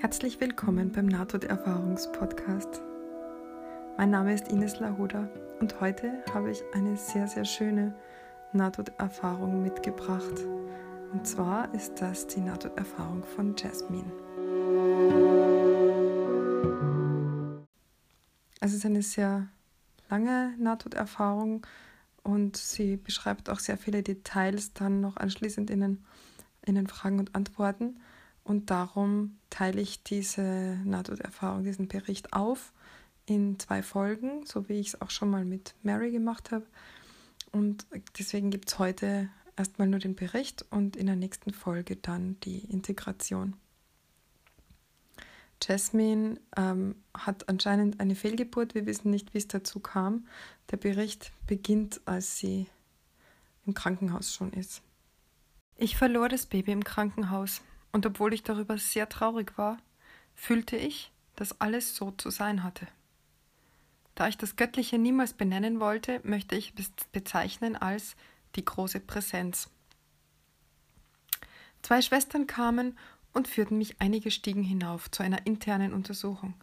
Herzlich willkommen beim Nahtoderfahrungspodcast. Mein Name ist Ines Lahoda und heute habe ich eine sehr, sehr schöne Nahtoderfahrung mitgebracht. Und zwar ist das die Nahtoderfahrung von Jasmine. Es ist eine sehr lange Nahtoderfahrung und sie beschreibt auch sehr viele Details dann noch anschließend in den, in den Fragen und Antworten. Und darum teile ich diese Nahtoderfahrung, diesen Bericht auf in zwei Folgen, so wie ich es auch schon mal mit Mary gemacht habe. Und deswegen gibt es heute erstmal nur den Bericht und in der nächsten Folge dann die Integration. Jasmine ähm, hat anscheinend eine Fehlgeburt. Wir wissen nicht, wie es dazu kam. Der Bericht beginnt, als sie im Krankenhaus schon ist. Ich verlor das Baby im Krankenhaus. Und obwohl ich darüber sehr traurig war, fühlte ich, dass alles so zu sein hatte. Da ich das Göttliche niemals benennen wollte, möchte ich es bezeichnen als die große Präsenz. Zwei Schwestern kamen und führten mich einige Stiegen hinauf zu einer internen Untersuchung.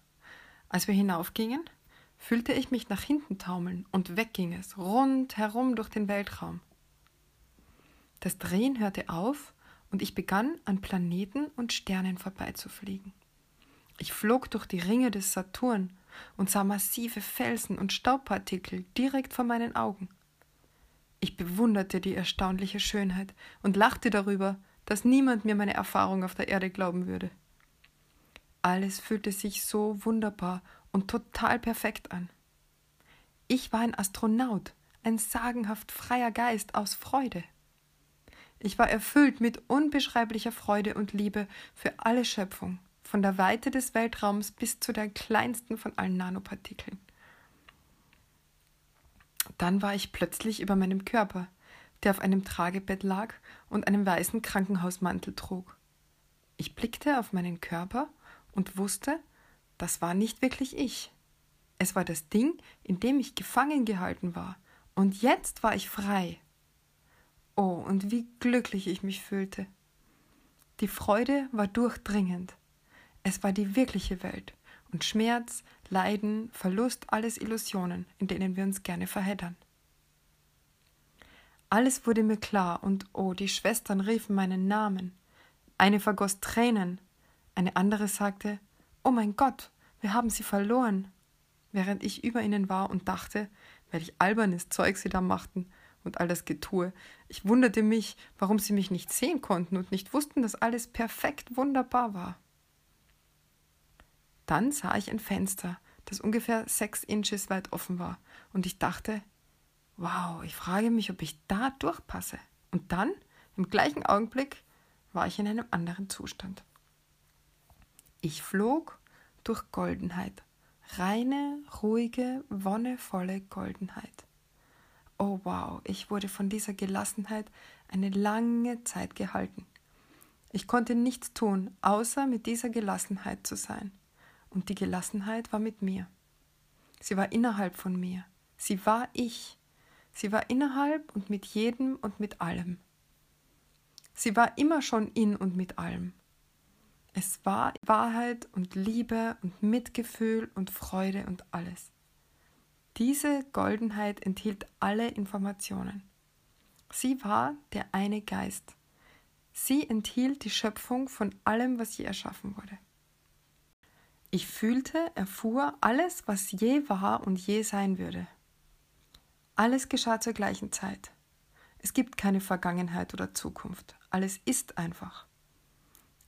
Als wir hinaufgingen, fühlte ich mich nach hinten taumeln und weg ging es, rundherum durch den Weltraum. Das Drehen hörte auf und ich begann an Planeten und Sternen vorbeizufliegen. Ich flog durch die Ringe des Saturn und sah massive Felsen und Staubpartikel direkt vor meinen Augen. Ich bewunderte die erstaunliche Schönheit und lachte darüber, dass niemand mir meine Erfahrung auf der Erde glauben würde. Alles fühlte sich so wunderbar und total perfekt an. Ich war ein Astronaut, ein sagenhaft freier Geist aus Freude. Ich war erfüllt mit unbeschreiblicher Freude und Liebe für alle Schöpfung, von der Weite des Weltraums bis zu der kleinsten von allen Nanopartikeln. Dann war ich plötzlich über meinem Körper, der auf einem Tragebett lag und einen weißen Krankenhausmantel trug. Ich blickte auf meinen Körper und wusste, das war nicht wirklich ich. Es war das Ding, in dem ich gefangen gehalten war, und jetzt war ich frei. Oh, und wie glücklich ich mich fühlte. Die Freude war durchdringend. Es war die wirkliche Welt und Schmerz, Leiden, Verlust, alles Illusionen, in denen wir uns gerne verheddern. Alles wurde mir klar und oh, die Schwestern riefen meinen Namen. Eine vergoss Tränen, eine andere sagte, Oh mein Gott, wir haben sie verloren, während ich über ihnen war und dachte, welch albernes Zeug sie da machten und all das Getue. Ich wunderte mich, warum sie mich nicht sehen konnten und nicht wussten, dass alles perfekt wunderbar war. Dann sah ich ein Fenster, das ungefähr sechs Inches weit offen war, und ich dachte, wow, ich frage mich, ob ich da durchpasse. Und dann, im gleichen Augenblick, war ich in einem anderen Zustand. Ich flog durch Goldenheit, reine, ruhige, wonnevolle Goldenheit. Oh wow, ich wurde von dieser Gelassenheit eine lange Zeit gehalten. Ich konnte nichts tun, außer mit dieser Gelassenheit zu sein. Und die Gelassenheit war mit mir. Sie war innerhalb von mir. Sie war ich. Sie war innerhalb und mit jedem und mit allem. Sie war immer schon in und mit allem. Es war Wahrheit und Liebe und Mitgefühl und Freude und alles. Diese Goldenheit enthielt alle Informationen. Sie war der eine Geist. Sie enthielt die Schöpfung von allem, was je erschaffen wurde. Ich fühlte, erfuhr alles, was je war und je sein würde. Alles geschah zur gleichen Zeit. Es gibt keine Vergangenheit oder Zukunft. Alles ist einfach.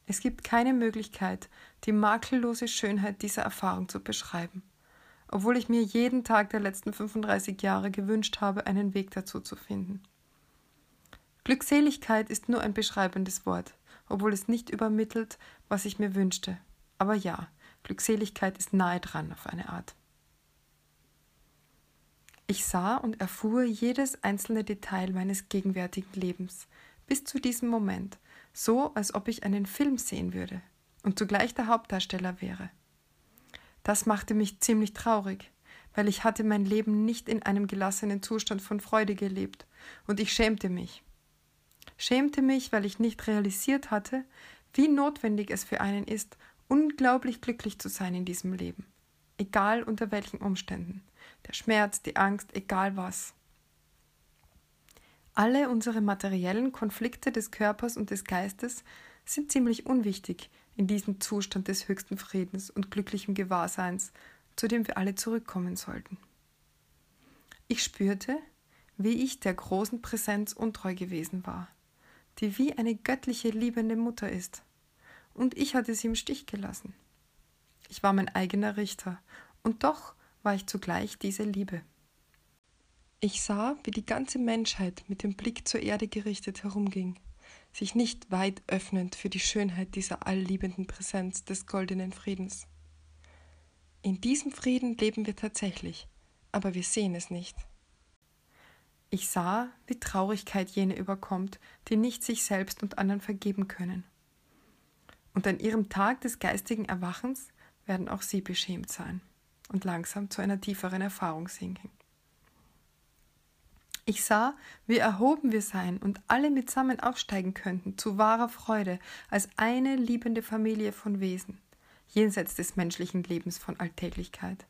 Es gibt keine Möglichkeit, die makellose Schönheit dieser Erfahrung zu beschreiben obwohl ich mir jeden Tag der letzten 35 Jahre gewünscht habe, einen Weg dazu zu finden. Glückseligkeit ist nur ein beschreibendes Wort, obwohl es nicht übermittelt, was ich mir wünschte. Aber ja, Glückseligkeit ist nahe dran auf eine Art. Ich sah und erfuhr jedes einzelne Detail meines gegenwärtigen Lebens, bis zu diesem Moment, so als ob ich einen Film sehen würde und zugleich der Hauptdarsteller wäre. Das machte mich ziemlich traurig, weil ich hatte mein Leben nicht in einem gelassenen Zustand von Freude gelebt, und ich schämte mich. Schämte mich, weil ich nicht realisiert hatte, wie notwendig es für einen ist, unglaublich glücklich zu sein in diesem Leben, egal unter welchen Umständen, der Schmerz, die Angst, egal was. Alle unsere materiellen Konflikte des Körpers und des Geistes sind ziemlich unwichtig in diesem Zustand des höchsten Friedens und glücklichen Gewahrseins, zu dem wir alle zurückkommen sollten. Ich spürte, wie ich der großen Präsenz untreu gewesen war, die wie eine göttliche liebende Mutter ist, und ich hatte sie im Stich gelassen. Ich war mein eigener Richter, und doch war ich zugleich diese Liebe. Ich sah, wie die ganze Menschheit mit dem Blick zur Erde gerichtet herumging, sich nicht weit öffnend für die Schönheit dieser allliebenden Präsenz des goldenen Friedens. In diesem Frieden leben wir tatsächlich, aber wir sehen es nicht. Ich sah, wie Traurigkeit jene überkommt, die nicht sich selbst und anderen vergeben können. Und an ihrem Tag des geistigen Erwachens werden auch sie beschämt sein und langsam zu einer tieferen Erfahrung sinken. Ich sah, wie erhoben wir sein und alle mitsammen aufsteigen könnten zu wahrer Freude als eine liebende Familie von Wesen, jenseits des menschlichen Lebens von Alltäglichkeit.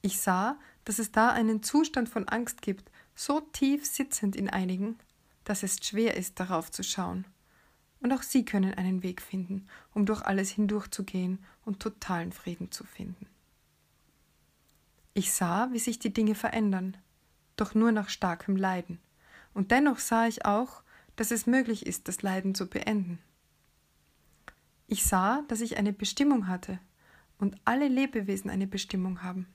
Ich sah, dass es da einen Zustand von Angst gibt, so tief sitzend in einigen, dass es schwer ist, darauf zu schauen. Und auch sie können einen Weg finden, um durch alles hindurchzugehen und totalen Frieden zu finden. Ich sah, wie sich die Dinge verändern, doch nur nach starkem Leiden. Und dennoch sah ich auch, dass es möglich ist, das Leiden zu beenden. Ich sah, dass ich eine Bestimmung hatte und alle Lebewesen eine Bestimmung haben.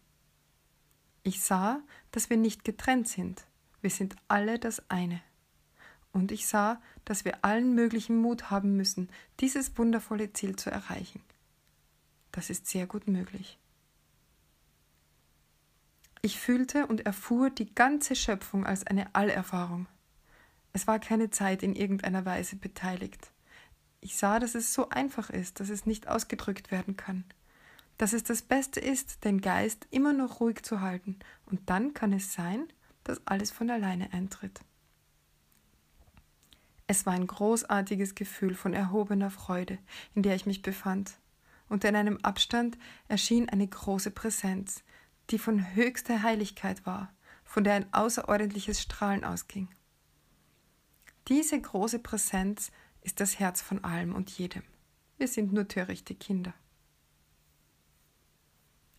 Ich sah, dass wir nicht getrennt sind, wir sind alle das eine. Und ich sah, dass wir allen möglichen Mut haben müssen, dieses wundervolle Ziel zu erreichen. Das ist sehr gut möglich. Ich fühlte und erfuhr die ganze Schöpfung als eine Allerfahrung. Es war keine Zeit in irgendeiner Weise beteiligt. Ich sah, dass es so einfach ist, dass es nicht ausgedrückt werden kann. Dass es das Beste ist, den Geist immer noch ruhig zu halten, und dann kann es sein, dass alles von alleine eintritt. Es war ein großartiges Gefühl von erhobener Freude, in der ich mich befand, und in einem Abstand erschien eine große Präsenz, die von höchster Heiligkeit war, von der ein außerordentliches Strahlen ausging. Diese große Präsenz ist das Herz von allem und jedem. Wir sind nur törichte Kinder.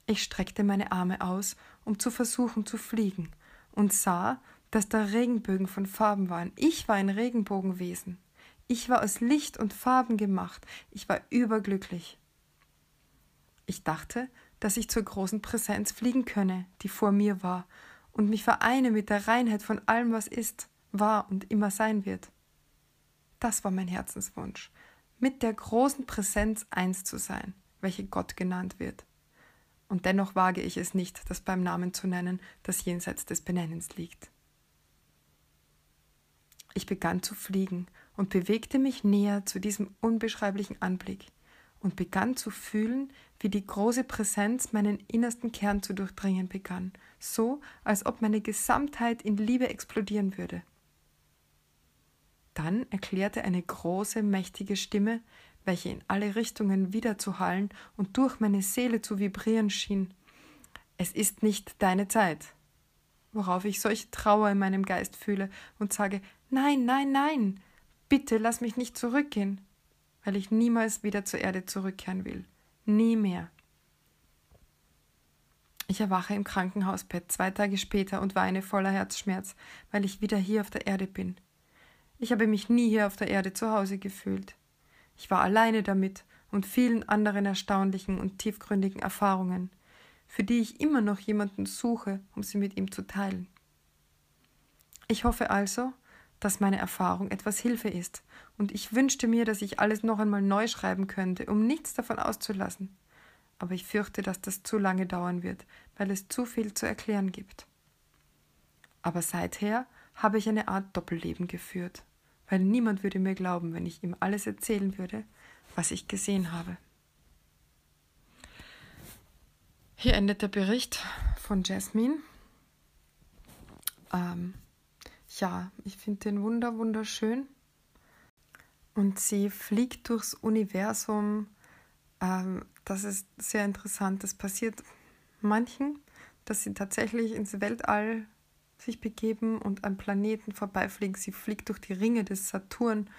Ich streckte meine Arme aus, um zu versuchen zu fliegen, und sah, dass da Regenbögen von Farben waren. Ich war ein Regenbogenwesen. Ich war aus Licht und Farben gemacht. Ich war überglücklich. Ich dachte, dass ich zur großen Präsenz fliegen könne, die vor mir war, und mich vereine mit der Reinheit von allem, was ist, war und immer sein wird. Das war mein Herzenswunsch, mit der großen Präsenz eins zu sein, welche Gott genannt wird. Und dennoch wage ich es nicht, das beim Namen zu nennen, das jenseits des Benennens liegt. Ich begann zu fliegen und bewegte mich näher zu diesem unbeschreiblichen Anblick und begann zu fühlen, wie die große Präsenz meinen innersten Kern zu durchdringen begann, so als ob meine Gesamtheit in Liebe explodieren würde. Dann erklärte eine große, mächtige Stimme, welche in alle Richtungen wiederzuhallen und durch meine Seele zu vibrieren schien. Es ist nicht deine Zeit. Worauf ich solche Trauer in meinem Geist fühle und sage, nein, nein, nein, bitte lass mich nicht zurückgehen, weil ich niemals wieder zur Erde zurückkehren will. Nie mehr. Ich erwache im Krankenhausbett zwei Tage später und weine voller Herzschmerz, weil ich wieder hier auf der Erde bin. Ich habe mich nie hier auf der Erde zu Hause gefühlt. Ich war alleine damit und vielen anderen erstaunlichen und tiefgründigen Erfahrungen, für die ich immer noch jemanden suche, um sie mit ihm zu teilen. Ich hoffe also, dass meine Erfahrung etwas Hilfe ist, und ich wünschte mir, dass ich alles noch einmal neu schreiben könnte, um nichts davon auszulassen. Aber ich fürchte, dass das zu lange dauern wird, weil es zu viel zu erklären gibt. Aber seither habe ich eine Art Doppelleben geführt, weil niemand würde mir glauben, wenn ich ihm alles erzählen würde, was ich gesehen habe. Hier endet der Bericht von Jasmine. Ähm, ja, ich finde den wunder wunderschön. Und sie fliegt durchs Universum ähm, das ist sehr interessant. Das passiert manchen, dass sie tatsächlich ins Weltall sich begeben und an Planeten vorbeifliegen. Sie fliegt durch die Ringe des Saturn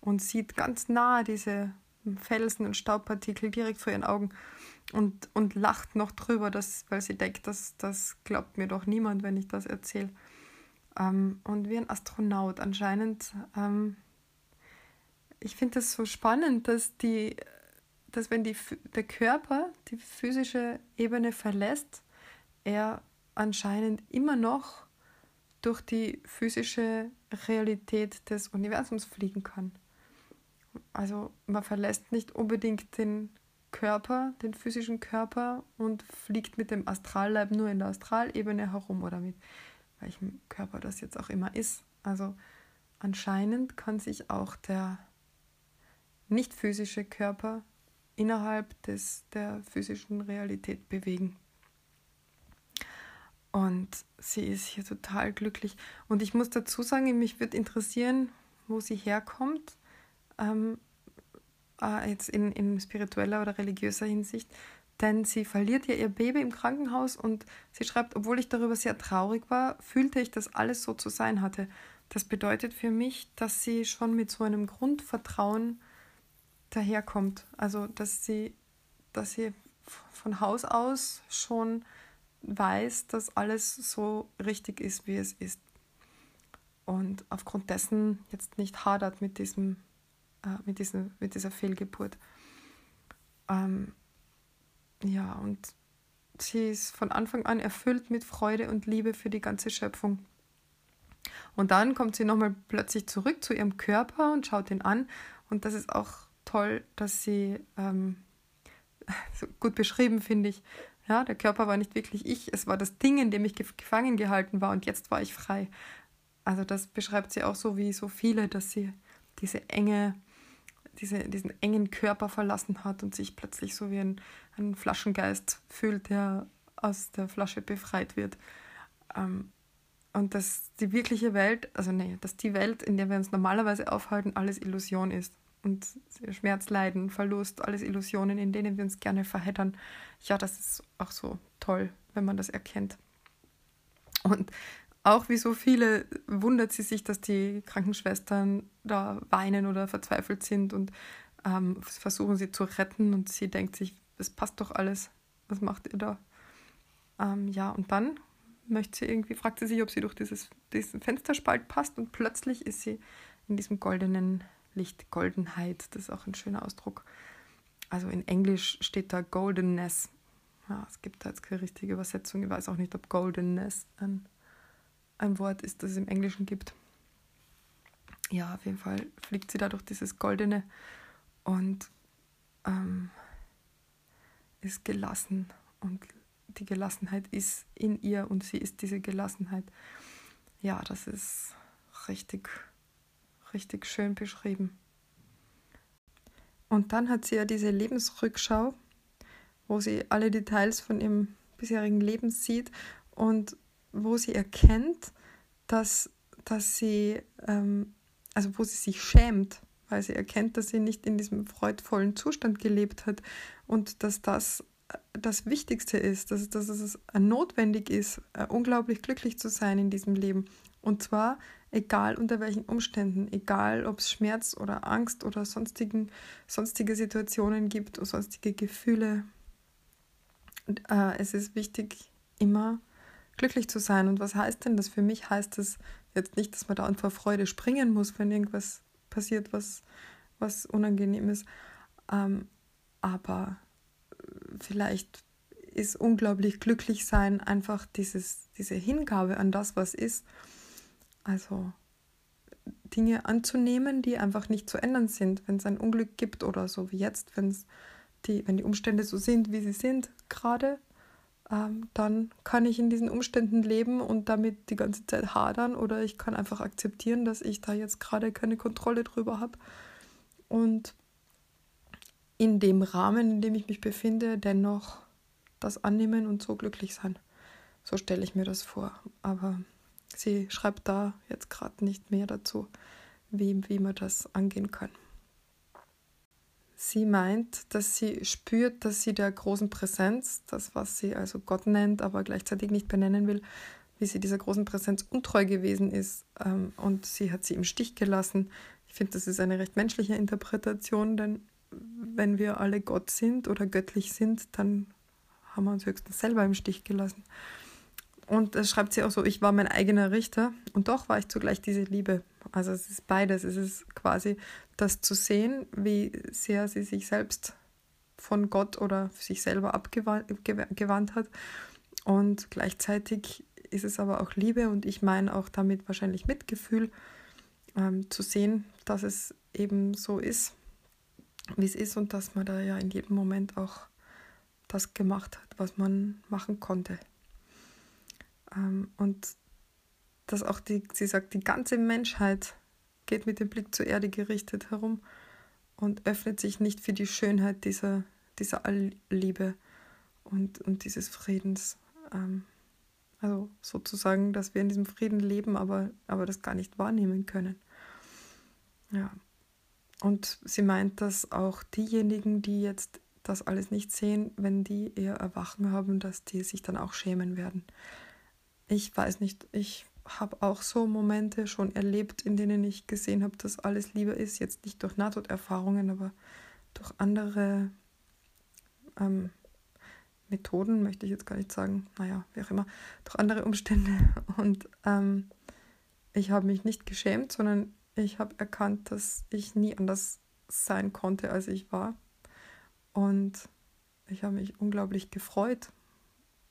und sieht ganz nah diese Felsen und Staubpartikel direkt vor ihren Augen und, und lacht noch drüber, dass, weil sie denkt, dass, das glaubt mir doch niemand, wenn ich das erzähle. Ähm, und wie ein Astronaut anscheinend. Ähm, ich finde das so spannend, dass die, dass wenn die, der Körper die physische Ebene verlässt, er anscheinend immer noch durch die physische Realität des Universums fliegen kann. Also man verlässt nicht unbedingt den Körper, den physischen Körper und fliegt mit dem Astralleib nur in der Astralebene herum oder mit welchem Körper das jetzt auch immer ist. Also anscheinend kann sich auch der nicht physische Körper innerhalb des, der physischen Realität bewegen. Und sie ist hier total glücklich. Und ich muss dazu sagen, mich würde interessieren, wo sie herkommt, ähm, äh, jetzt in, in spiritueller oder religiöser Hinsicht. Denn sie verliert ja ihr Baby im Krankenhaus und sie schreibt, obwohl ich darüber sehr traurig war, fühlte ich, dass alles so zu sein hatte. Das bedeutet für mich, dass sie schon mit so einem Grundvertrauen daherkommt. Also, dass sie, dass sie von Haus aus schon weiß, dass alles so richtig ist, wie es ist. Und aufgrund dessen jetzt nicht hadert mit, diesem, äh, mit, diesem, mit dieser Fehlgeburt. Ähm, ja, und sie ist von Anfang an erfüllt mit Freude und Liebe für die ganze Schöpfung. Und dann kommt sie nochmal plötzlich zurück zu ihrem Körper und schaut ihn an. Und das ist auch toll, dass sie ähm, so gut beschrieben, finde ich, ja, der Körper war nicht wirklich ich, es war das Ding, in dem ich gefangen gehalten war und jetzt war ich frei. Also das beschreibt sie auch so wie so viele, dass sie diese enge, diese, diesen engen Körper verlassen hat und sich plötzlich so wie ein, ein Flaschengeist fühlt, der aus der Flasche befreit wird. Ähm, und dass die wirkliche Welt, also nee, dass die Welt, in der wir uns normalerweise aufhalten, alles Illusion ist und Schmerz, Leiden, Verlust, alles Illusionen, in denen wir uns gerne verheddern. Ja, das ist auch so toll, wenn man das erkennt. Und auch wie so viele wundert sie sich, dass die Krankenschwestern da weinen oder verzweifelt sind und ähm, versuchen sie zu retten und sie denkt sich, es passt doch alles, was macht ihr da? Ähm, ja, und dann möchte sie irgendwie, fragt sie sich, ob sie durch dieses, diesen Fensterspalt passt und plötzlich ist sie in diesem goldenen Lichtgoldenheit, das ist auch ein schöner Ausdruck. Also in Englisch steht da Goldenness. Ja, es gibt da jetzt keine richtige Übersetzung. Ich weiß auch nicht, ob Goldenness ein, ein Wort ist, das es im Englischen gibt. Ja, auf jeden Fall fliegt sie da durch dieses Goldene und ähm, ist gelassen. Und die Gelassenheit ist in ihr und sie ist diese Gelassenheit. Ja, das ist richtig richtig schön beschrieben. Und dann hat sie ja diese Lebensrückschau, wo sie alle Details von ihrem bisherigen Leben sieht und wo sie erkennt, dass, dass sie, ähm, also wo sie sich schämt, weil sie erkennt, dass sie nicht in diesem freudvollen Zustand gelebt hat und dass das äh, das Wichtigste ist, dass, dass es notwendig ist, äh, unglaublich glücklich zu sein in diesem Leben. Und zwar egal unter welchen Umständen, egal ob es Schmerz oder Angst oder sonstigen, sonstige Situationen gibt oder sonstige Gefühle. Und, äh, es ist wichtig, immer glücklich zu sein. Und was heißt denn das? Für mich heißt das jetzt nicht, dass man da vor Freude springen muss, wenn irgendwas passiert, was, was unangenehm ist. Ähm, aber vielleicht ist unglaublich glücklich sein einfach dieses, diese Hingabe an das, was ist also Dinge anzunehmen, die einfach nicht zu ändern sind, wenn es ein Unglück gibt oder so wie jetzt, wenn's die, wenn die Umstände so sind, wie sie sind gerade, ähm, dann kann ich in diesen Umständen leben und damit die ganze Zeit hadern oder ich kann einfach akzeptieren, dass ich da jetzt gerade keine Kontrolle drüber habe und in dem Rahmen, in dem ich mich befinde, dennoch das annehmen und so glücklich sein. So stelle ich mir das vor. Aber sie schreibt da jetzt gerade nicht mehr dazu, wie, wie man das angehen kann. Sie meint, dass sie spürt, dass sie der großen Präsenz, das was sie also Gott nennt, aber gleichzeitig nicht benennen will, wie sie dieser großen Präsenz untreu gewesen ist ähm, und sie hat sie im Stich gelassen. Ich finde, das ist eine recht menschliche Interpretation, denn wenn wir alle Gott sind oder göttlich sind, dann haben wir uns höchstens selber im Stich gelassen. Und das schreibt sie auch so, ich war mein eigener Richter und doch war ich zugleich diese Liebe. Also es ist beides. Es ist quasi das zu sehen, wie sehr sie sich selbst von Gott oder sich selber abgewandt hat. Und gleichzeitig ist es aber auch Liebe und ich meine auch damit wahrscheinlich Mitgefühl, ähm, zu sehen, dass es eben so ist, wie es ist und dass man da ja in jedem Moment auch das gemacht hat, was man machen konnte. Ähm, und dass auch die, sie sagt, die ganze Menschheit geht mit dem Blick zur Erde gerichtet herum und öffnet sich nicht für die Schönheit dieser, dieser Allliebe und, und dieses Friedens. Ähm, also sozusagen, dass wir in diesem Frieden leben, aber, aber das gar nicht wahrnehmen können. Ja. Und sie meint, dass auch diejenigen, die jetzt das alles nicht sehen, wenn die eher Erwachen haben, dass die sich dann auch schämen werden. Ich weiß nicht, ich habe auch so Momente schon erlebt, in denen ich gesehen habe, dass alles Liebe ist. Jetzt nicht durch Nahtoderfahrungen, aber durch andere ähm, Methoden, möchte ich jetzt gar nicht sagen. Naja, wie auch immer. Durch andere Umstände. Und ähm, ich habe mich nicht geschämt, sondern ich habe erkannt, dass ich nie anders sein konnte, als ich war. Und ich habe mich unglaublich gefreut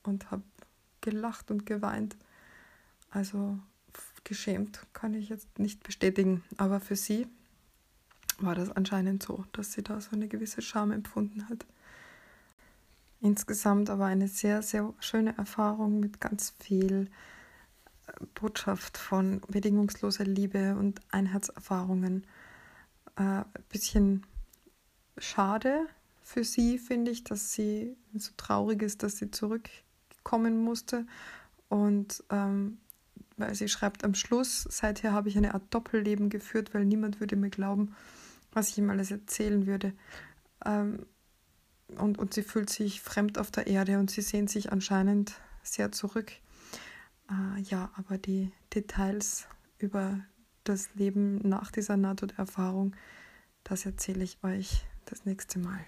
und habe gelacht und geweint. Also geschämt kann ich jetzt nicht bestätigen, aber für sie war das anscheinend so, dass sie da so eine gewisse Scham empfunden hat. Insgesamt aber eine sehr, sehr schöne Erfahrung mit ganz viel äh, Botschaft von bedingungsloser Liebe und Einheitserfahrungen. Äh, ein bisschen schade für sie, finde ich, dass sie so traurig ist, dass sie zurückkommen musste. Und ähm, weil sie schreibt am Schluss, seither habe ich eine Art Doppelleben geführt, weil niemand würde mir glauben, was ich ihm alles erzählen würde. Ähm, und, und sie fühlt sich fremd auf der Erde und sie sehnt sich anscheinend sehr zurück. Äh, ja, aber die Details über das Leben nach dieser Nahtoderfahrung, das erzähle ich euch das nächste Mal.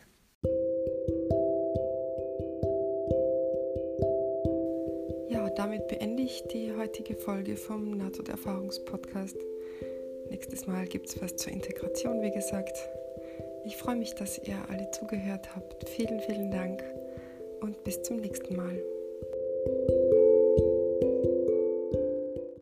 Damit beende ich die heutige Folge vom Nahtoderfahrungspodcast. Nächstes Mal gibt es was zur Integration, wie gesagt. Ich freue mich, dass ihr alle zugehört habt. Vielen, vielen Dank und bis zum nächsten Mal.